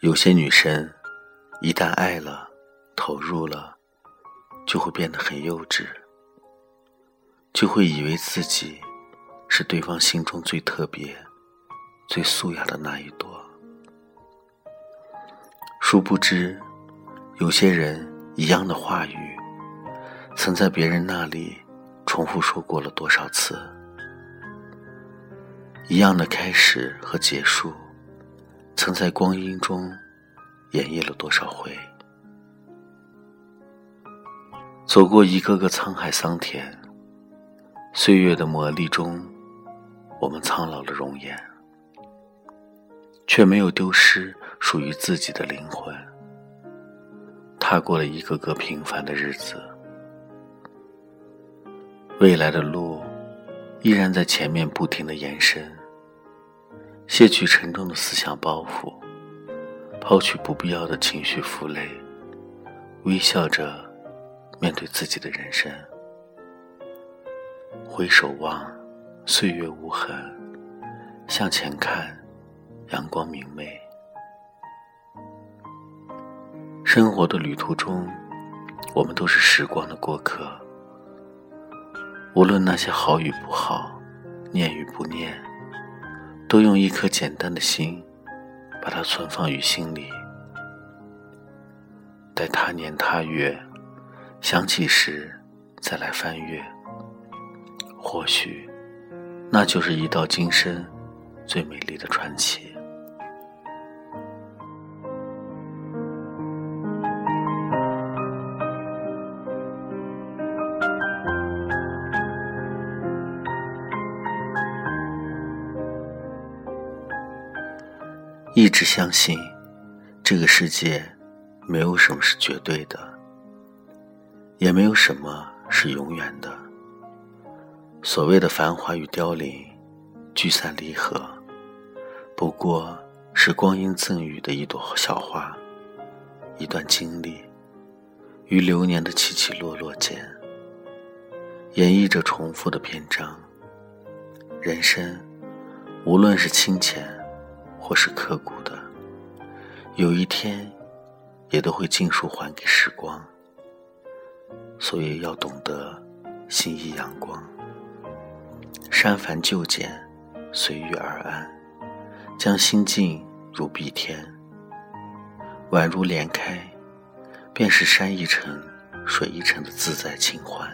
有些女生，一旦爱了、投入了，就会变得很幼稚，就会以为自己是对方心中最特别、最素雅的那一朵。殊不知，有些人一样的话语，曾在别人那里重复说过了多少次；一样的开始和结束。曾在光阴中演绎了多少回？走过一个个沧海桑田，岁月的磨砺中，我们苍老了容颜，却没有丢失属于自己的灵魂。踏过了一个个平凡的日子，未来的路依然在前面不停的延伸。卸去沉重的思想包袱，抛去不必要的情绪负累，微笑着面对自己的人生。回首望，岁月无痕；向前看，阳光明媚。生活的旅途中，我们都是时光的过客。无论那些好与不好，念与不念。都用一颗简单的心，把它存放于心里。待他年他月想起时，再来翻阅。或许，那就是一道今生最美丽的传奇。一直相信，这个世界没有什么是绝对的，也没有什么是永远的。所谓的繁华与凋零、聚散离合，不过是光阴赠予的一朵小花，一段经历，于流年的起起落落间，演绎着重复的篇章。人生，无论是清浅。或是刻骨的，有一天，也都会尽数还给时光。所以要懂得心意阳光，删繁就简，随遇而安，将心境如碧天，宛如莲开，便是山一程，水一程的自在清欢。